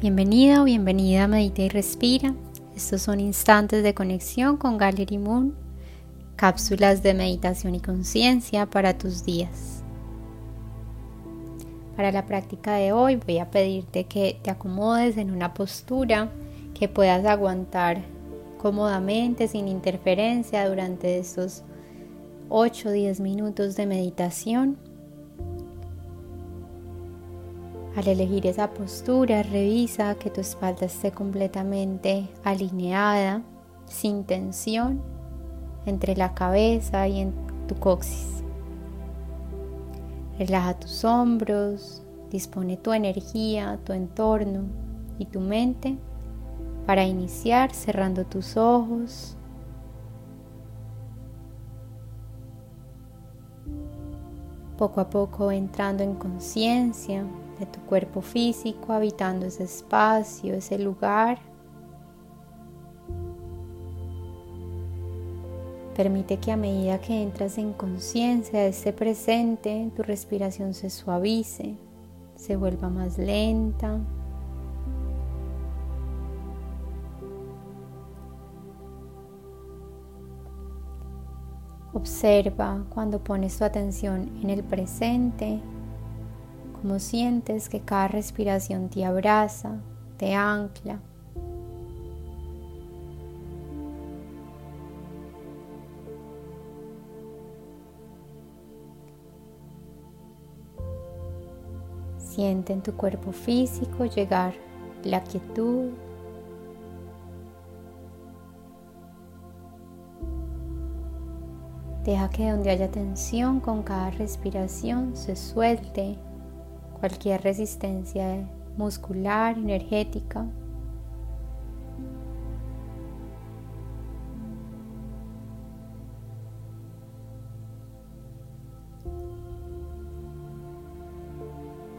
Bienvenida o bienvenida a Medita y Respira. Estos son instantes de conexión con Gallery Moon, cápsulas de meditación y conciencia para tus días. Para la práctica de hoy voy a pedirte que te acomodes en una postura que puedas aguantar cómodamente sin interferencia durante estos 8 o 10 minutos de meditación Al elegir esa postura, revisa que tu espalda esté completamente alineada, sin tensión, entre la cabeza y tu coxis. Relaja tus hombros, dispone tu energía, tu entorno y tu mente para iniciar cerrando tus ojos. Poco a poco entrando en conciencia de tu cuerpo físico, habitando ese espacio, ese lugar. Permite que a medida que entras en conciencia de ese presente, tu respiración se suavice, se vuelva más lenta. Observa cuando pones tu atención en el presente cómo sientes que cada respiración te abraza, te ancla. Siente en tu cuerpo físico llegar la quietud. Deja que donde haya tensión con cada respiración se suelte cualquier resistencia muscular, energética.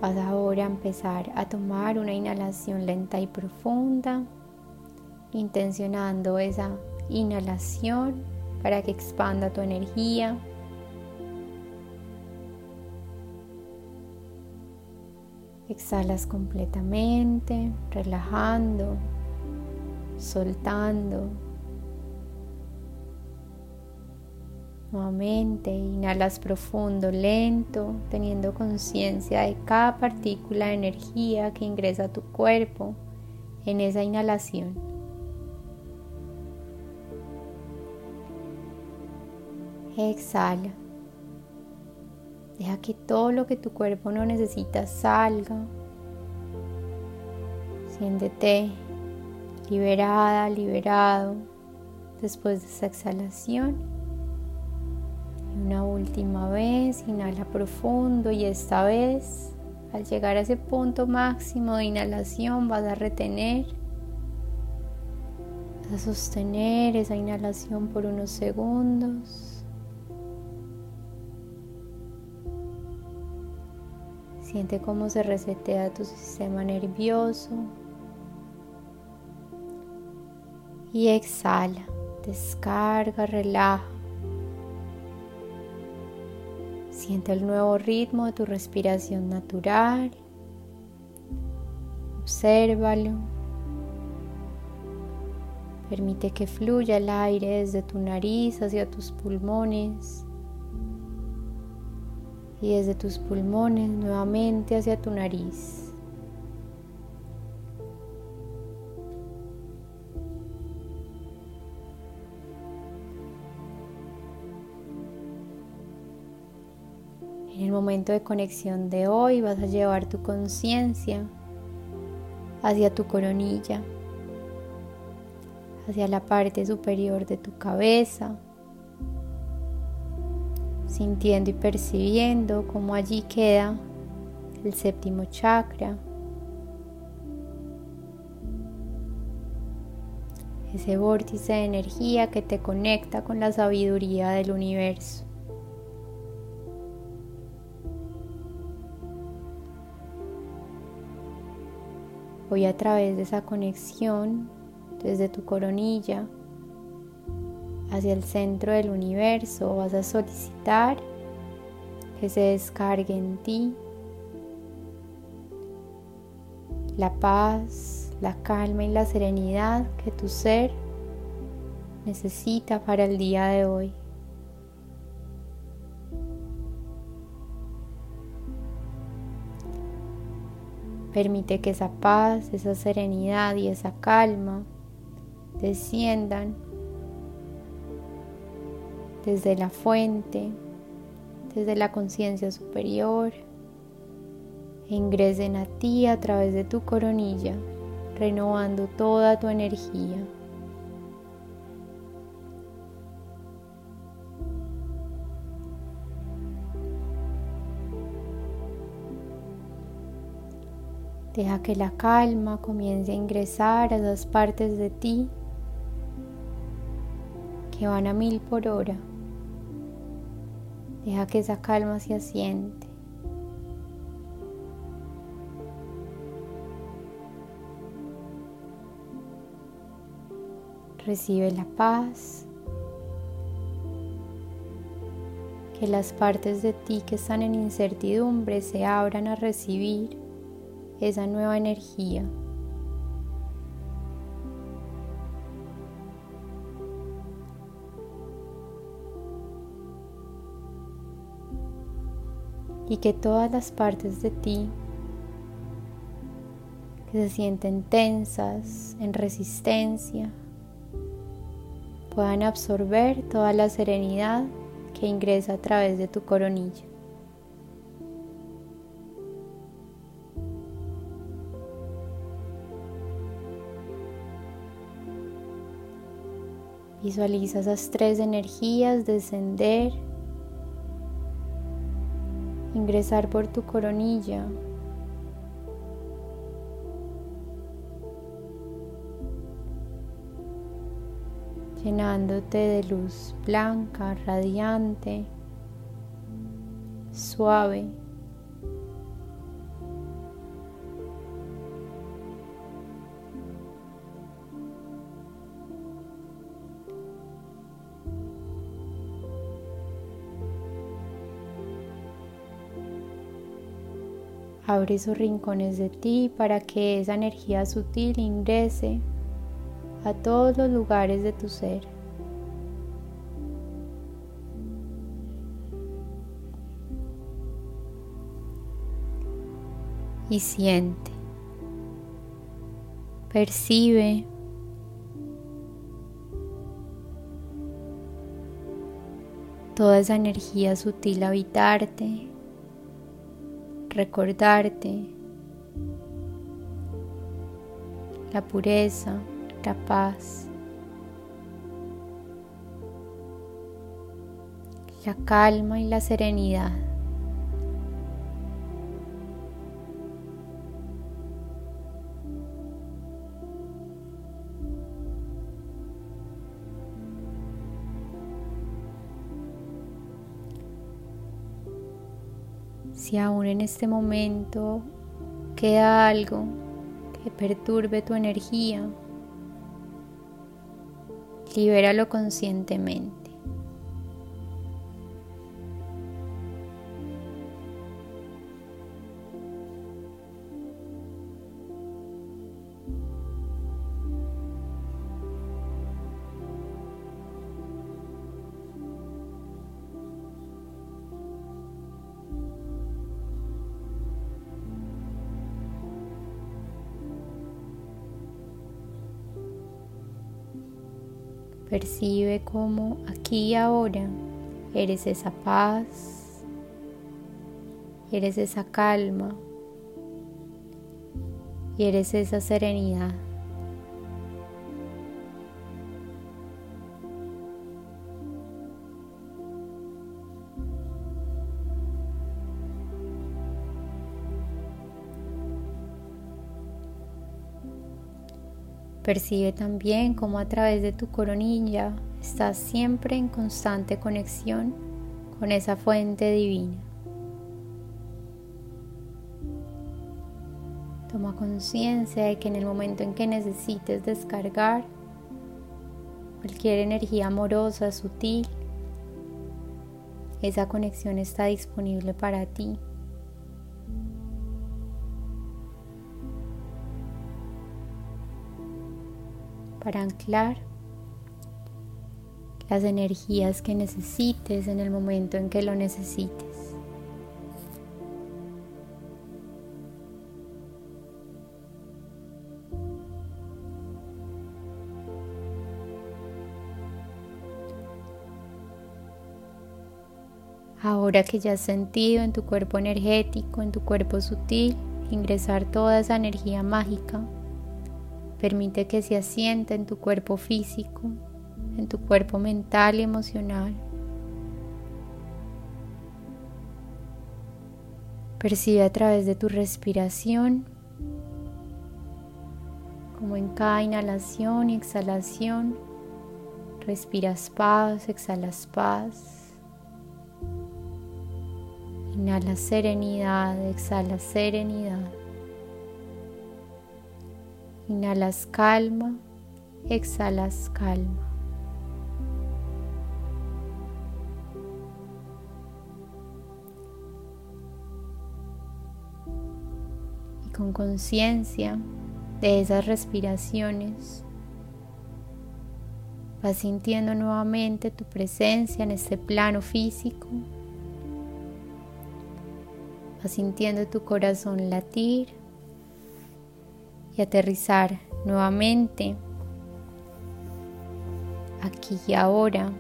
Vas ahora a empezar a tomar una inhalación lenta y profunda, intencionando esa inhalación para que expanda tu energía Exhalas completamente, relajando, soltando. Nuevamente inhalas profundo, lento, teniendo conciencia de cada partícula de energía que ingresa a tu cuerpo en esa inhalación. Exhala. Deja que todo lo que tu cuerpo no necesita salga. Siéntete liberada, liberado después de esa exhalación. Una última vez, inhala profundo y esta vez, al llegar a ese punto máximo de inhalación, vas a retener, vas a sostener esa inhalación por unos segundos. Siente cómo se resetea tu sistema nervioso. Y exhala, descarga, relaja. Siente el nuevo ritmo de tu respiración natural. Obsérvalo. Permite que fluya el aire desde tu nariz hacia tus pulmones y desde tus pulmones nuevamente hacia tu nariz. En el momento de conexión de hoy vas a llevar tu conciencia hacia tu coronilla, hacia la parte superior de tu cabeza sintiendo y percibiendo cómo allí queda el séptimo chakra, ese vórtice de energía que te conecta con la sabiduría del universo. Hoy a través de esa conexión, desde tu coronilla, hacia el centro del universo, vas a solicitar que se descargue en ti la paz, la calma y la serenidad que tu ser necesita para el día de hoy. Permite que esa paz, esa serenidad y esa calma desciendan desde la fuente, desde la conciencia superior e ingresen a ti a través de tu coronilla, renovando toda tu energía. Deja que la calma comience a ingresar a esas partes de ti que van a mil por hora. Deja que esa calma se asiente. Recibe la paz. Que las partes de ti que están en incertidumbre se abran a recibir esa nueva energía. Y que todas las partes de ti que se sienten tensas, en resistencia, puedan absorber toda la serenidad que ingresa a través de tu coronilla. Visualiza esas tres energías descender, ingresar por tu coronilla. llenándote de luz blanca, radiante, suave. Abre esos rincones de ti para que esa energía sutil ingrese a todos los lugares de tu ser. Y siente, percibe. Toda esa energía sutil habitarte recordarte la pureza, la paz, la calma y la serenidad. Si aún en este momento queda algo que perturbe tu energía, libéralo conscientemente. Percibe cómo aquí y ahora eres esa paz, eres esa calma y eres esa serenidad. Percibe también cómo a través de tu coronilla estás siempre en constante conexión con esa fuente divina. Toma conciencia de que en el momento en que necesites descargar cualquier energía amorosa, sutil, esa conexión está disponible para ti. Para anclar las energías que necesites en el momento en que lo necesites. Ahora que ya has sentido en tu cuerpo energético, en tu cuerpo sutil, ingresar toda esa energía mágica, permite que se asiente en tu cuerpo físico, en tu cuerpo mental y emocional. Percibe a través de tu respiración como en cada inhalación y exhalación respiras paz, exhalas paz. Inhala serenidad, exhala serenidad. Inhalas calma, exhalas calma. Y con conciencia de esas respiraciones, vas sintiendo nuevamente tu presencia en este plano físico Vas sintiendo tu corazón latir aterrizar nuevamente aquí y ahora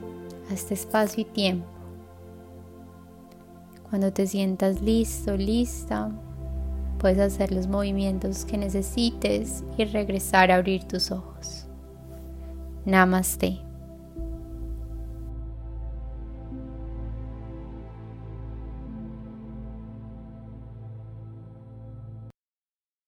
a este espacio y tiempo. Cuando te sientas listo, lista, puedes hacer los movimientos que necesites y regresar a abrir tus ojos. Namaste.